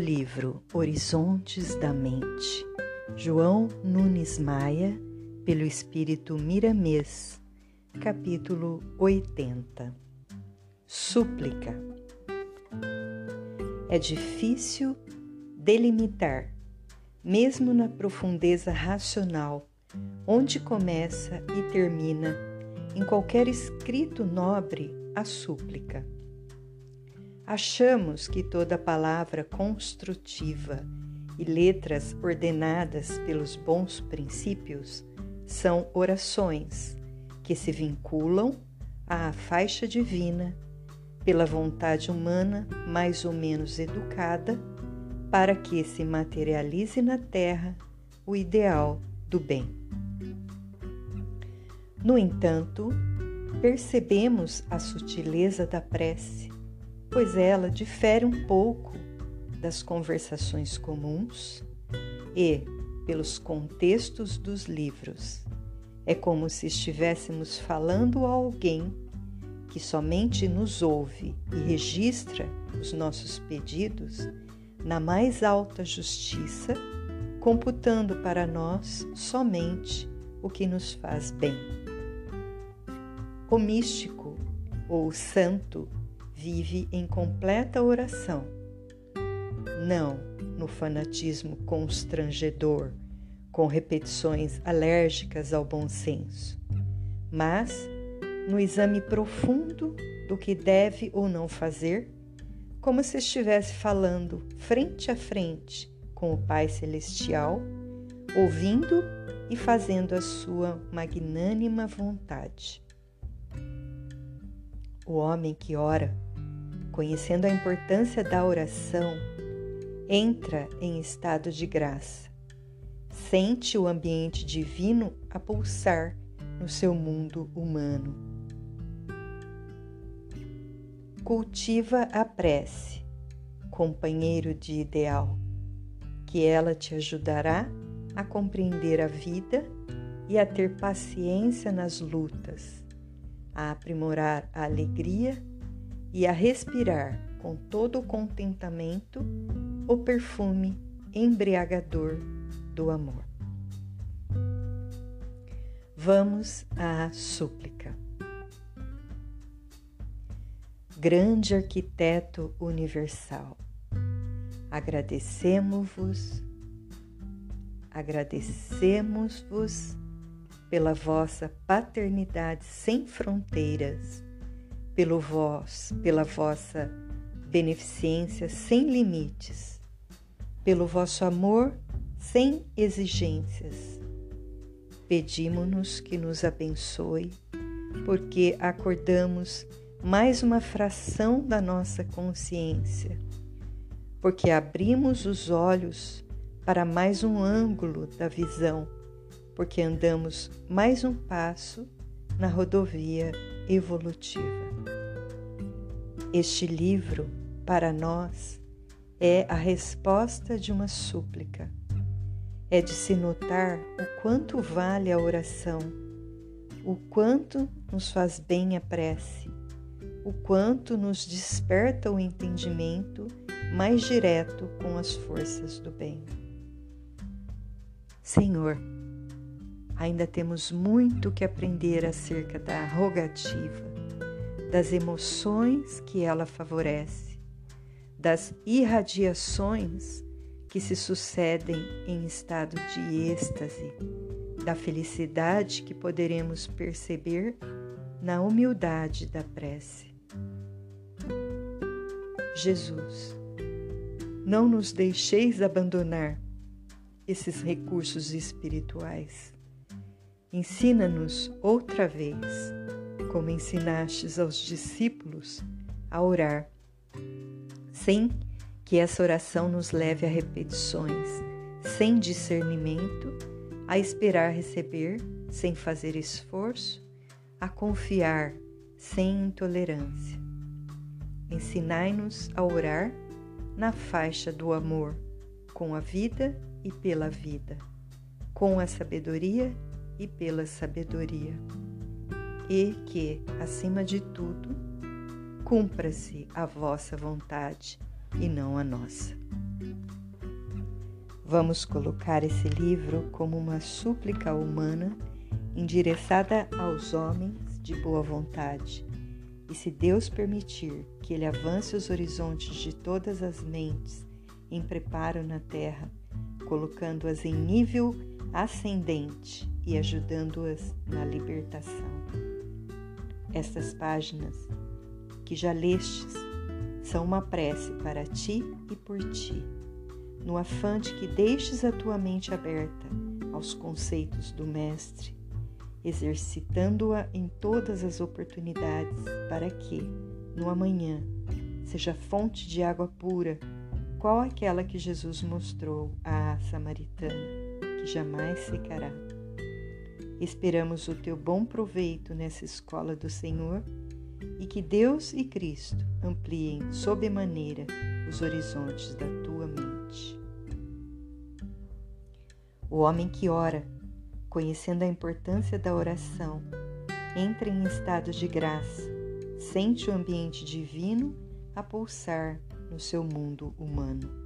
livro Horizontes da Mente, João Nunes Maia, pelo Espírito Miramês, capítulo 80 Súplica. É difícil delimitar, mesmo na profundeza racional, onde começa e termina, em qualquer escrito nobre, a súplica achamos que toda palavra construtiva e letras ordenadas pelos bons princípios são orações que se vinculam à faixa divina pela vontade humana mais ou menos educada para que se materialize na terra o ideal do bem. No entanto, percebemos a sutileza da prece pois ela difere um pouco das conversações comuns e pelos contextos dos livros. É como se estivéssemos falando a alguém que somente nos ouve e registra os nossos pedidos na mais alta justiça, computando para nós somente o que nos faz bem. O místico ou o santo vive em completa oração, não no fanatismo constrangedor, com repetições alérgicas ao bom senso, mas no exame profundo do que deve ou não fazer, como se estivesse falando frente a frente com o Pai Celestial, ouvindo e fazendo a sua magnânima vontade. O homem que ora conhecendo a importância da oração, entra em estado de graça. Sente o ambiente divino a pulsar no seu mundo humano. Cultiva a prece, companheiro de ideal, que ela te ajudará a compreender a vida e a ter paciência nas lutas, a aprimorar a alegria e a respirar com todo o contentamento o perfume embriagador do amor. Vamos à súplica. Grande arquiteto universal, agradecemos-vos, agradecemos-vos pela vossa paternidade sem fronteiras pelo vós, pela vossa beneficência sem limites, pelo vosso amor sem exigências. Pedimos-nos que nos abençoe, porque acordamos mais uma fração da nossa consciência, porque abrimos os olhos para mais um ângulo da visão, porque andamos mais um passo na rodovia evolutiva. Este livro, para nós, é a resposta de uma súplica. É de se notar o quanto vale a oração, o quanto nos faz bem a prece, o quanto nos desperta o entendimento mais direto com as forças do bem. Senhor, ainda temos muito que aprender acerca da rogativa das emoções que ela favorece, das irradiações que se sucedem em estado de êxtase, da felicidade que poderemos perceber na humildade da prece. Jesus, não nos deixeis abandonar esses recursos espirituais. Ensina-nos outra vez como ensinastes aos discípulos a orar, sem que essa oração nos leve a repetições, sem discernimento, a esperar receber, sem fazer esforço, a confiar, sem intolerância. Ensinai-nos a orar na faixa do amor, com a vida e pela vida, com a sabedoria e pela sabedoria e que, acima de tudo, cumpra-se a vossa vontade e não a nossa. Vamos colocar esse livro como uma súplica humana endereçada aos homens de boa vontade. E se Deus permitir que ele avance os horizontes de todas as mentes em preparo na terra, colocando-as em nível ascendente e ajudando-as na libertação. Estas páginas que já lestes são uma prece para ti e por ti no afã de que deixes a tua mente aberta aos conceitos do Mestre, exercitando-a em todas as oportunidades, para que, no amanhã, seja fonte de água pura, qual aquela que Jesus mostrou à samaritana, que jamais secará. Esperamos o teu bom proveito nessa escola do Senhor e que Deus e Cristo ampliem sob maneira os horizontes da tua mente. O homem que ora, conhecendo a importância da oração, entra em estado de graça, sente o ambiente divino a pulsar no seu mundo humano.